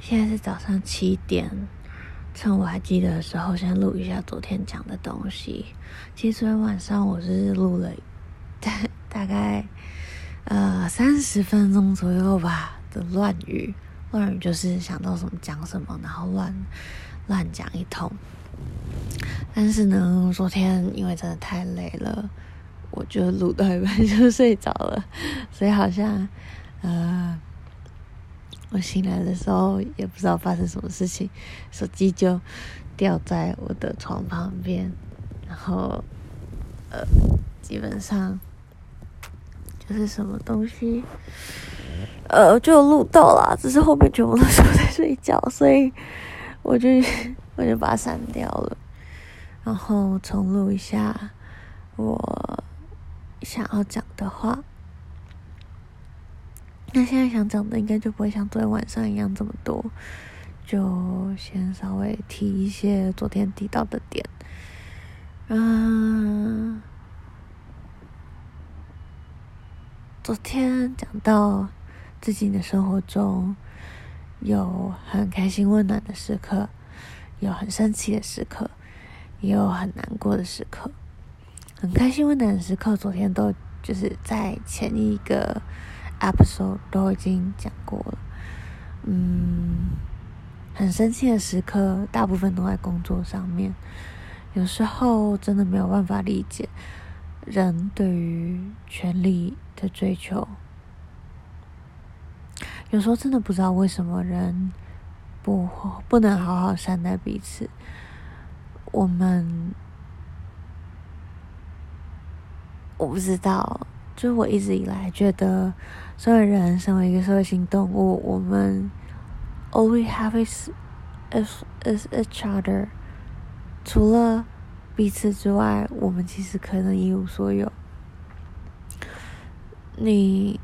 现在是早上七点，趁我还记得的时候，先录一下昨天讲的东西。其实昨天晚上我是录了大 大概呃三十分钟左右吧的乱语，乱语就是想到什么讲什么，然后乱乱讲一通。但是呢，昨天因为真的太累了。我就录到一半就睡着了，所以好像，呃，我醒来的时候也不知道发生什么事情，手机就掉在我的床旁边，然后，呃，基本上就是什么东西，呃，就录到了，只是后面全部都是我在睡觉，所以我就我就把它删掉了，然后重录一下我。想要讲的话，那现在想讲的应该就不会像昨天晚上一样这么多，就先稍微提一些昨天提到的点。嗯，昨天讲到自己的生活中有很开心温暖的时刻，有很生气的时刻，也有很难过的时刻。很开心温暖的时刻，昨天都就是在前一个 episode 都已经讲过了。嗯，很生气的时刻，大部分都在工作上面。有时候真的没有办法理解人对于权力的追求。有时候真的不知道为什么人不不能好好善待彼此。我们。我不知道，就是我一直以来觉得，所有人身为一个社会性动物，我们 all we have is is is each other。除了彼此之外，我们其实可能一无所有。你，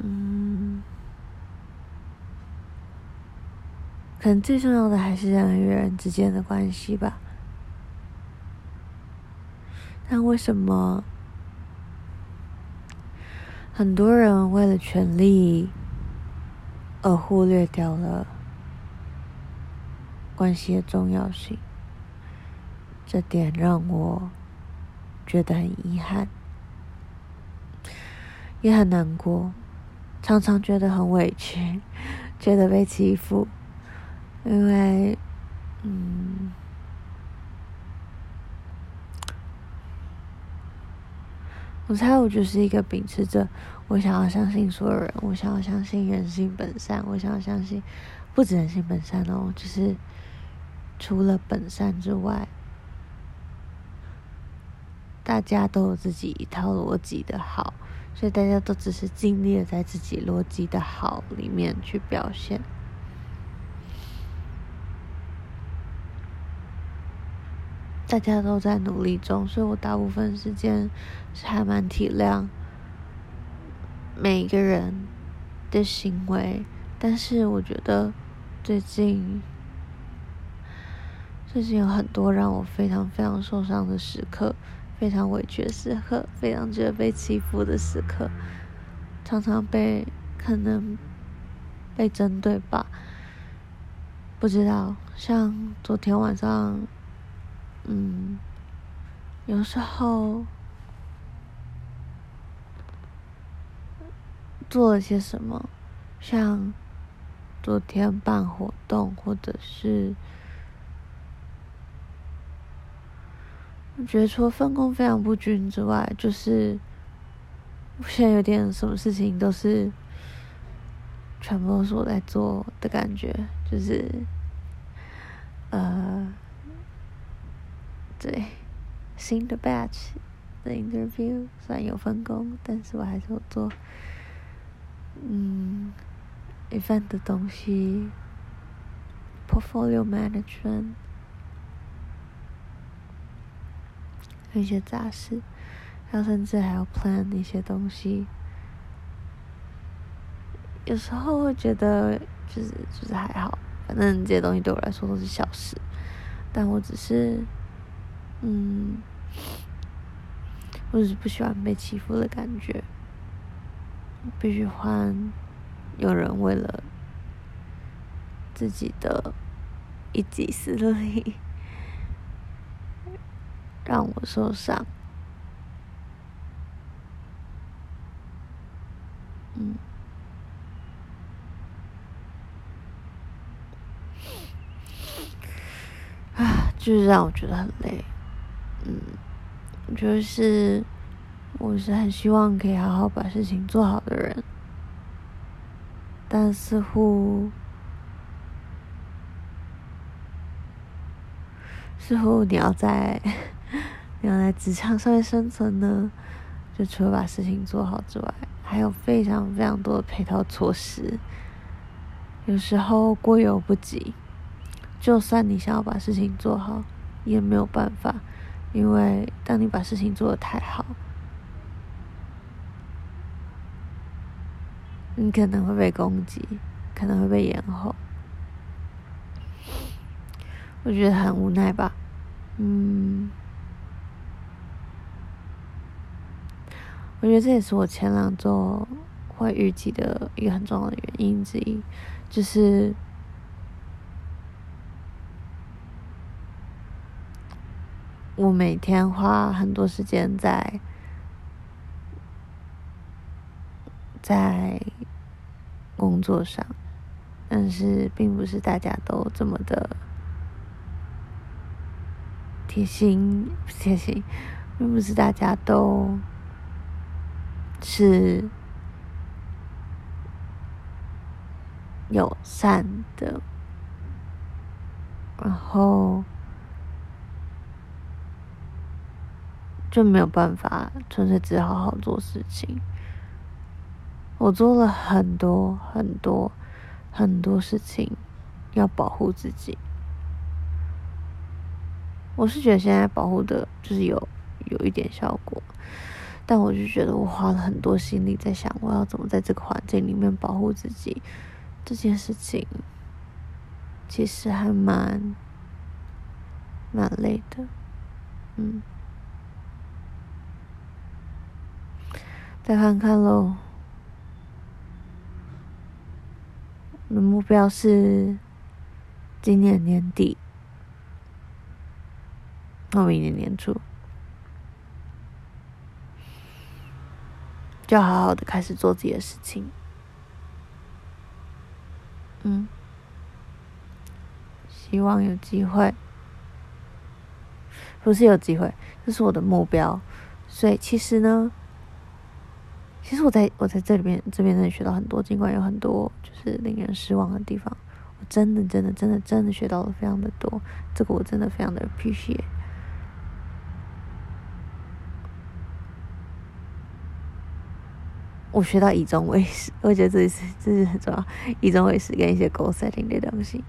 嗯，可能最重要的还是人与人之间的关系吧。但为什么很多人为了权力而忽略掉了关系的重要性？这点让我觉得很遗憾，也很难过，常常觉得很委屈，觉得被欺负，因为，嗯。我猜我就是一个秉持着我想要相信所有人，我想要相信人性本善，我想要相信不止人性本善哦，就是除了本善之外，大家都有自己一套逻辑的好，所以大家都只是尽力的在自己逻辑的好里面去表现。大家都在努力中，所以我大部分时间是还蛮体谅每一个人的行为，但是我觉得最近最近有很多让我非常非常受伤的时刻，非常委屈的时刻，非常觉得被欺负的时刻，常常被可能被针对吧，不知道，像昨天晚上。嗯，有时候做了些什么，像昨天办活动，或者是我觉得除了分工非常不均之外，就是我现在有点什么事情都是全部都是我在做的感觉，就是呃。对，新的 batch 的 interview 虽然有分工，但是我还是有做，嗯，event 的东西，portfolio management，一些杂事，还有甚至还要 plan 一些东西。有时候会觉得就是就是还好，反正这些东西对我来说都是小事，但我只是。嗯，我只是不喜欢被欺负的感觉，不喜欢有人为了自己的一己私利，让我受伤。嗯，啊，就是让我觉得很累。嗯，就是我是很希望可以好好把事情做好的人，但似乎似乎你要在你要在职场上面生存呢，就除了把事情做好之外。还有非常非常多的配套措施，有时候过犹不及。就算你想要把事情做好，也没有办法，因为当你把事情做得太好，你可能会被攻击，可能会被延后。我觉得很无奈吧，嗯。我觉得这也是我前两周会预计的一个很重要的原因之一，就是我每天花很多时间在在工作上，但是并不是大家都这么的贴心，贴心，并不是大家都。是友善的，然后就没有办法，纯粹只好好做事情。我做了很多很多很多事情，要保护自己。我是觉得现在保护的，就是有有一点效果。但我就觉得我花了很多心力在想，我要怎么在这个环境里面保护自己，这件事情其实还蛮蛮累的，嗯。再看看喽，我的目标是今年年底，到明年年初。就好好的开始做自己的事情，嗯，希望有机会，不是有机会，这是我的目标。所以其实呢，其实我在我在这里边这边真的学到很多，尽管有很多就是令人失望的地方，我真的真的真的真的学到了非常的多，这个我真的非常的 appreciate。我学到以终为始，我觉得这是这是很重要，以终为始跟一些 goal setting 的东西。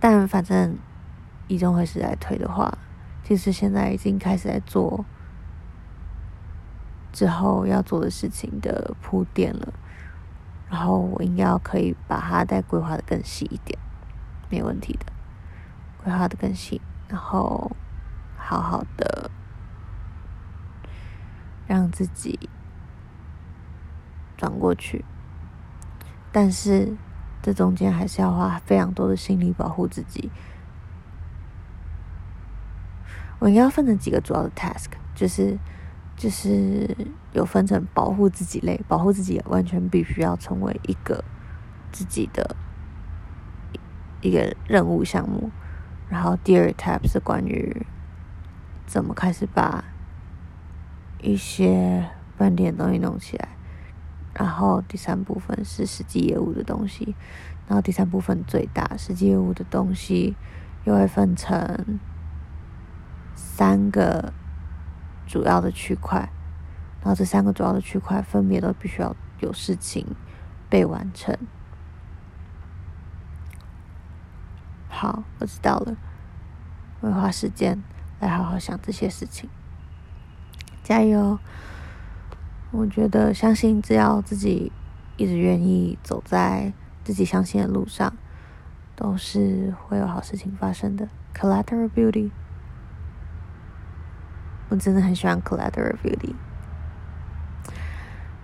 但反正以终为始来推的话，其实现在已经开始在做之后要做的事情的铺垫了。然后我应该可以把它再规划的更细一点，没问题的，规划的更细，然后好好的。让自己转过去，但是这中间还是要花非常多的心力保护自己。我应该要分成几个主要的 task，就是就是有分成保护自己类，保护自己完全必须要成为一个自己的一个任务项目。然后第二 tab 是关于怎么开始把。一些饭店的东西弄起来，然后第三部分是实际业务的东西，然后第三部分最大实际业务的东西又会分成三个主要的区块，然后这三个主要的区块分别都必须要有事情被完成。好，我知道了，我会花时间来好好想这些事情。加油！我觉得，相信只要自己一直愿意走在自己相信的路上，都是会有好事情发生的。Collateral Beauty，我真的很喜欢 Collateral Beauty。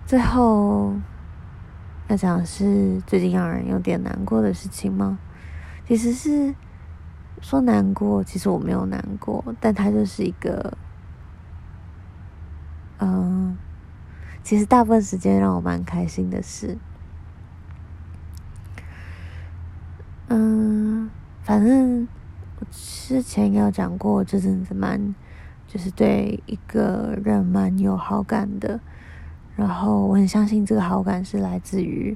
最后，要讲的是最近让人有点难过的事情吗？其实是说难过，其实我没有难过，但它就是一个，嗯，其实大部分时间让我蛮开心的事。嗯，反正我之前也有讲过，这阵子蛮，就是对一个人蛮有好感的，然后我很相信这个好感是来自于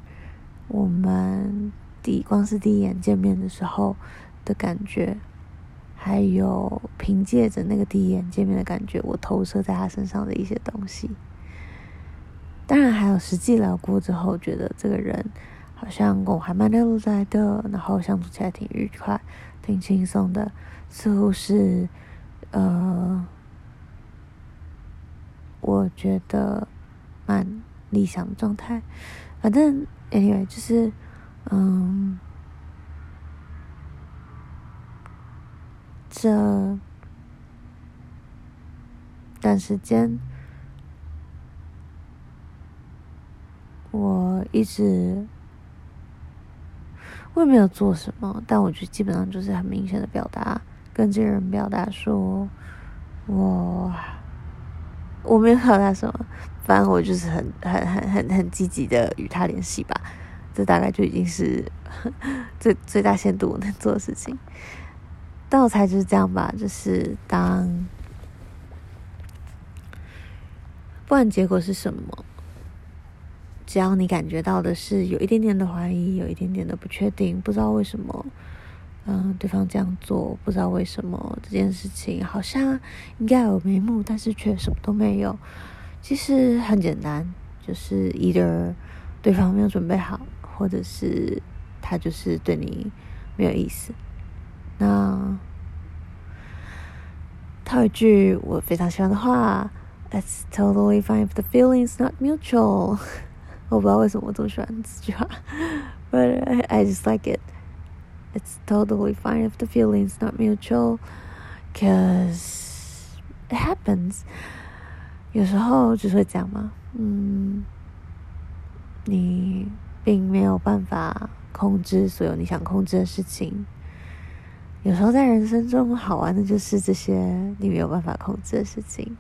我们第光是第一眼见面的时候的感觉，还有凭借着那个第一眼见面的感觉，我投射在他身上的一些东西。当然还有实际聊过之后，觉得这个人。好像我还蛮聊得来的，然后相处起来挺愉快、挺轻松的，似乎是呃，我觉得蛮理想的状态。反正 anyway 就是嗯，这段时间我一直。我也没有做什么，但我觉得基本上就是很明显的表达，跟这个人表达说，我我没有表达什么，反正我就是很很很很很积极的与他联系吧，这大概就已经是最最大限度我能做的事情。但我猜就是这样吧，就是当不管结果是什么。只要你感觉到的是有一点点的怀疑，有一点点的不确定，不知道为什么，嗯、对方这样做，不知道为什么这件事情好像应该有眉目，但是却什么都没有。其实很简单，就是 either 对方没有准备好，或者是他就是对你没有意思。那套一句我非常喜欢的话：“It's totally fine if the feeling's not mutual。”我不知道为什么我这么喜欢这句话，but I just like it. It's totally fine if the feeling's not mutual, cause it happens. 有时候就会讲嘛，嗯，你并没有办法控制所有你想控制的事情。有时候在人生中好玩的就是这些你没有办法控制的事情。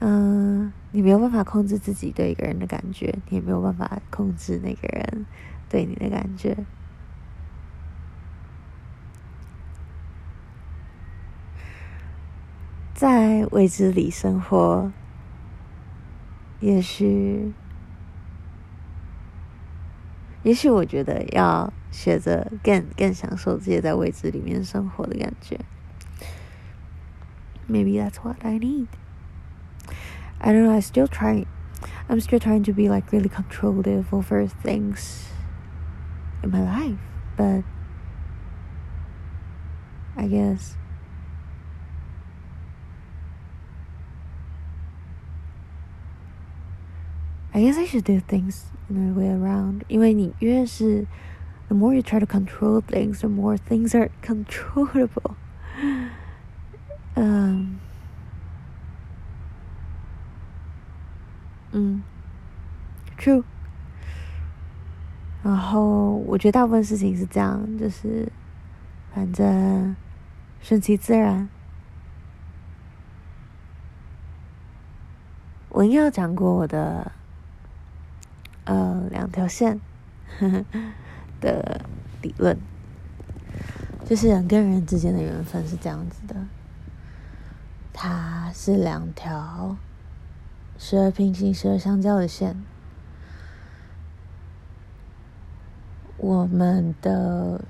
嗯，你没有办法控制自己对一个人的感觉，你也没有办法控制那个人对你的感觉。在未知里生活，也许，也许我觉得要学着更更享受这些在未知里面生活的感觉。Maybe that's what I need. I don't know, I still try, I'm still trying to be like really controllative over things in my life, but I guess I guess I should do things in a way around. 因为你越是 the more you try to control things, the more things are controllable. Um. 嗯，True。然后我觉得大部分事情是这样，就是反正顺其自然。我应该有讲过我的 呃两条线呵呵的理论，就是人跟人之间的缘分是这样子的，它是两条。时而平行，时而相交的线。我们的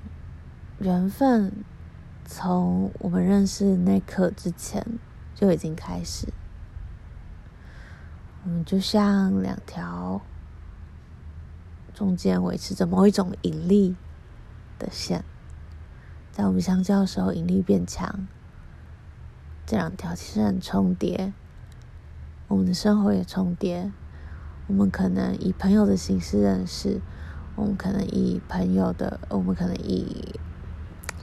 缘分从我们认识那刻之前就已经开始。我们就像两条中间维持着某一种引力的线，在我们相交的时候，引力变强，这两条其实很重叠。我们的生活也重叠，我们可能以朋友的形式认识，我们可能以朋友的，我们可能以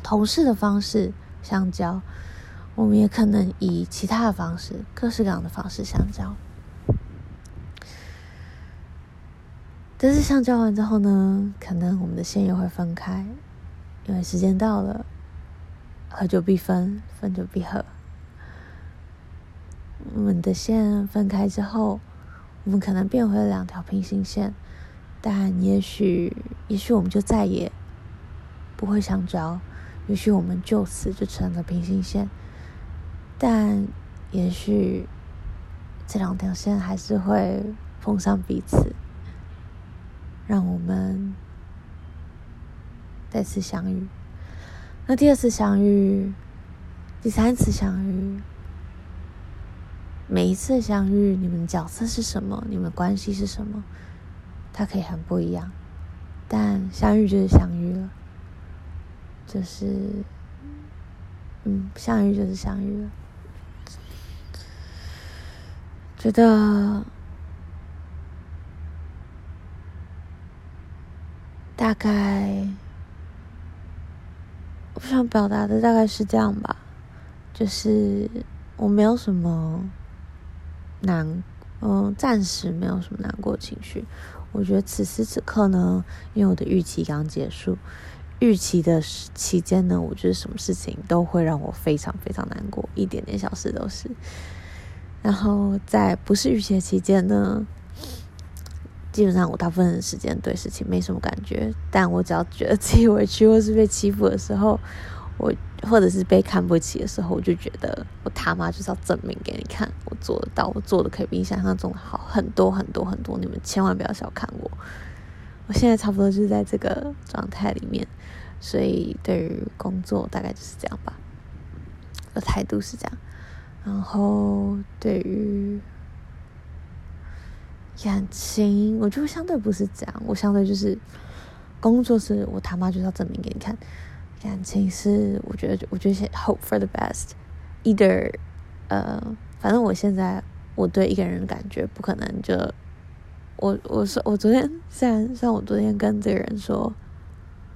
同事的方式相交，我们也可能以其他的方式，各式各样的方式相交。但是相交完之后呢，可能我们的线又会分开，因为时间到了，合久必分，分久必合。我们的线分开之后，我们可能变回了两条平行线，但也许，也许我们就再也不会相交，也许我们就此就成了平行线，但也许这两条线还是会碰上彼此，让我们再次相遇。那第二次相遇，第三次相遇。每一次相遇，你们角色是什么？你们关系是什么？它可以很不一样，但相遇就是相遇了，就是，嗯，相遇就是相遇了。觉得大概我想表达的大概是这样吧，就是我没有什么。难，嗯，暂时没有什么难过情绪。我觉得此时此刻呢，因为我的预期刚结束，预期的期间呢，我觉得什么事情都会让我非常非常难过，一点点小事都是。然后在不是预期的期间呢，基本上我大部分时间对事情没什么感觉，但我只要觉得自己委屈或是被欺负的时候，我。或者是被看不起的时候，我就觉得我他妈就是要证明给你看，我做得到，我做的可以比你想象中好很多很多很多。你们千万不要小看我，我现在差不多就是在这个状态里面，所以对于工作大概就是这样吧，我态度是这样。然后对于感情，我就相对不是这样，我相对就是工作是我他妈就是要证明给你看。感情是，我觉得，我觉得先 hope for the best，either，呃，反正我现在我对一个人的感觉不可能就，我我说我昨天虽然虽然我昨天跟这个人说，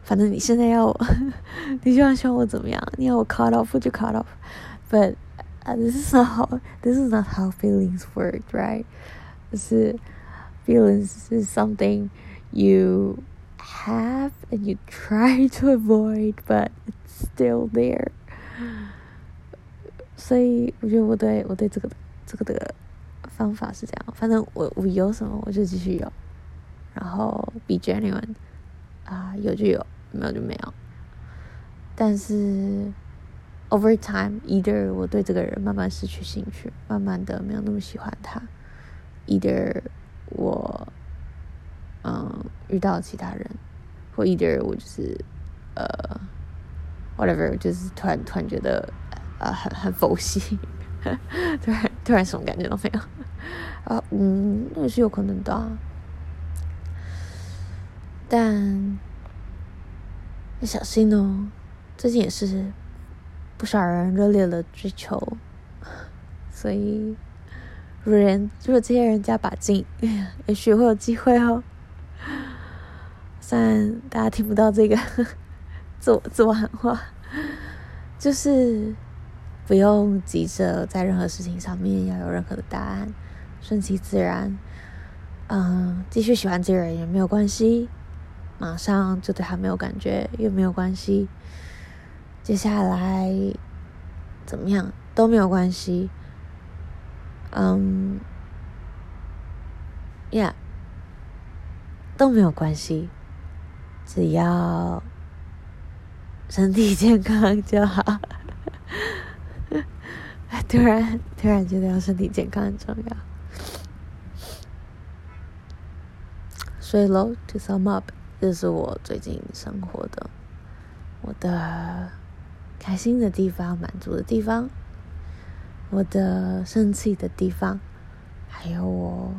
反正你现在要，你希望希望我怎么样？你要我 cut off 就 cut off，but、this is not how this is not how feelings work，right？是 feelings is something you have and you try to avoid, but it's still there. 所以我觉得我对我对这个这个的方法是这样，反正我我有什么我就继续有，然后 be genuine 啊，有就有，没有就没有。但是 over time，either 我对这个人慢慢失去兴趣，慢慢的没有那么喜欢他；either 我。嗯，遇到其他人，或 either 我就是呃，whatever，就是突然突然觉得呃很很佛系，突然突然什么感觉都没有 啊，嗯，那也是有可能的，但要小心哦，最近也是不少人热烈的追求，所以如果人如果这些人加把劲，也许会有机会哦。虽然大家听不到这个 自我自我喊话，就是不用急着在任何事情上面要有任何的答案，顺其自然。嗯，继续喜欢这个人也没有关系，马上就对他没有感觉也没有关系，接下来怎么样都没有关系。嗯，Yeah，都没有关系。只要身体健康就好。突然，突然觉得要身体健康很重要。所以喽，to sum up，这是我最近生活的，我的开心的地方、满足的地方，我的生气的地方，还有我，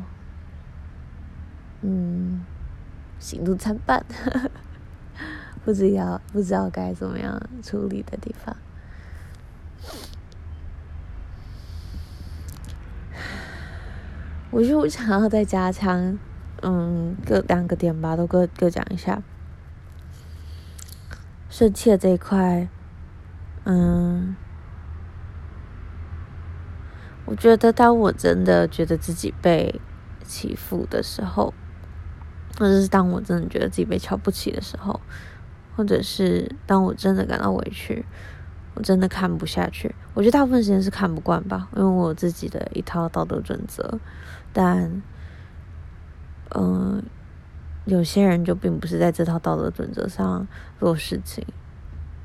嗯。喜怒参半，不知道不知道该怎么样处理的地方。我就想要再加强，嗯，各两个点吧，都各各讲一下。生气的这一块，嗯，我觉得当我真的觉得自己被欺负的时候。或者是当我真的觉得自己被瞧不起的时候，或者是当我真的感到委屈，我真的看不下去。我觉得大部分时间是看不惯吧，因为我有自己的一套道德准则。但，嗯、有些人就并不是在这套道德准则上做事情，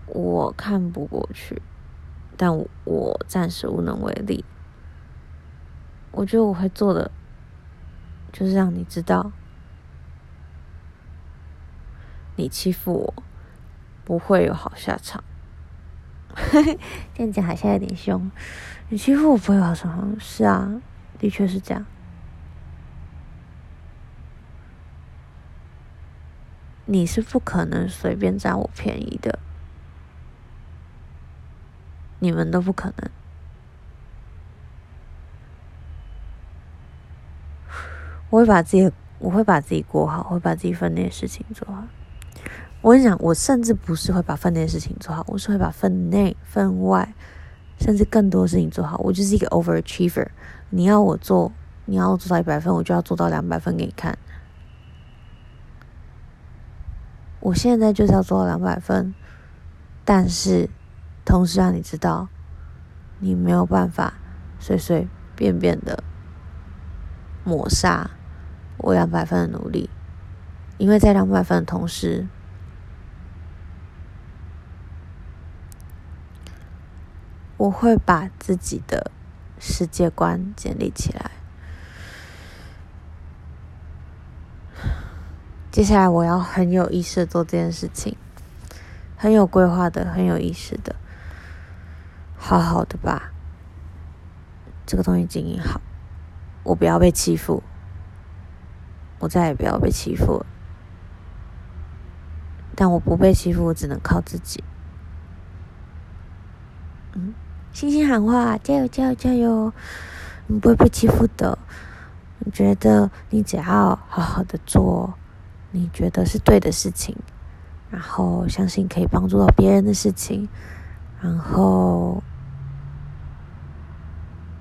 我看不过去，但，我暂时无能为力。我觉得我会做的，就是让你知道，你欺负我不会有好下场。这样讲好像有点凶。你欺负我不会有好下场，是啊，的确是这样。你是不可能随便占我便宜的，你们都不可能。我会把自己，我会把自己过好，我会把自己分内的事情做好。我跟你讲，我甚至不是会把分内的事情做好，我是会把分内、分外，甚至更多事情做好。我就是一个 overachiever。你要我做，你要做到一百分，我就要做到两百分给你看。我现在就是要做到两百分，但是同时让你知道，你没有办法随随便便的抹杀。我两百分的努力，因为在两百分的同时，我会把自己的世界观建立起来。接下来我要很有意识的做这件事情，很有规划的，很有意识的，好好的把这个东西经营好，我不要被欺负。我再也不要被欺负，但我不被欺负，我只能靠自己。嗯，星星喊话，加油，加油，加油！你不会被欺负的。你觉得你只要好好的做，你觉得是对的事情，然后相信可以帮助到别人的事情，然后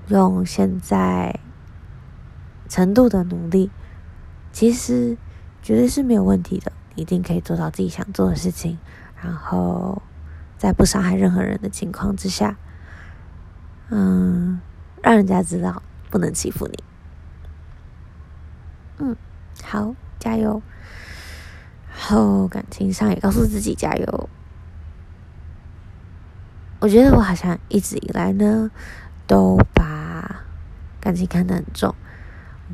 用现在程度的努力。其实绝对是没有问题的，一定可以做到自己想做的事情，然后在不伤害任何人的情况之下，嗯，让人家知道不能欺负你。嗯，好，加油。然后感情上也告诉自己加油。我觉得我好像一直以来呢，都把感情看得很重，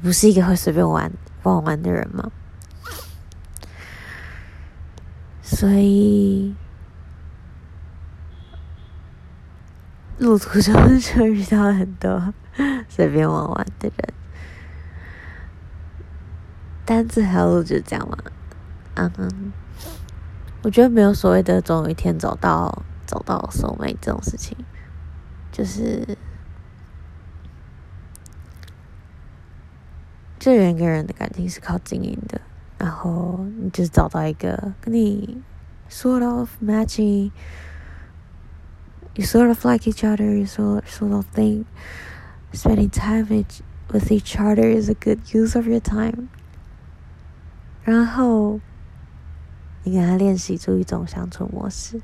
不是一个会随便玩。不好玩的人嘛，所以路途中就遇到了很多 随便玩玩的人，但这条路就这样嘛。嗯，我觉得没有所谓的总有一天走到走到 soulmate 这种事情，就是。这人跟人的感情是靠经营的，然后你就找到一个跟你 sort of matching，you sort of like each other，you sort sort of think spending time with with each other is a good use of your time。然后你跟他练习出一种相处模式，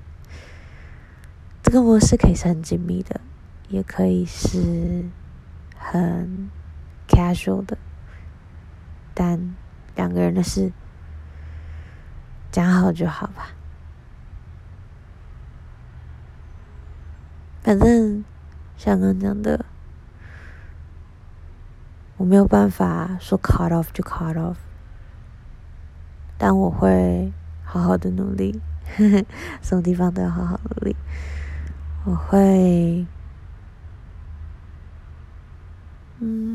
这个模式可以是很紧密的，也可以是很 casual 的。但两个人的事讲好就好吧。反正像刚讲的，我没有办法说 cut off 就 cut off，但我会好好的努力，什么地方都要好好努力。我会，嗯。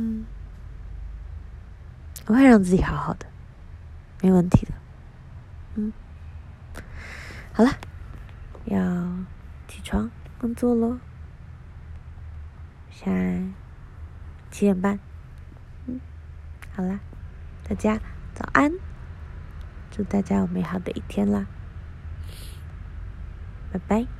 我会让自己好好的，没问题的。嗯，好了，要起床工作喽。现在七点半。嗯，好啦，大家早安，祝大家有美好的一天啦，拜拜。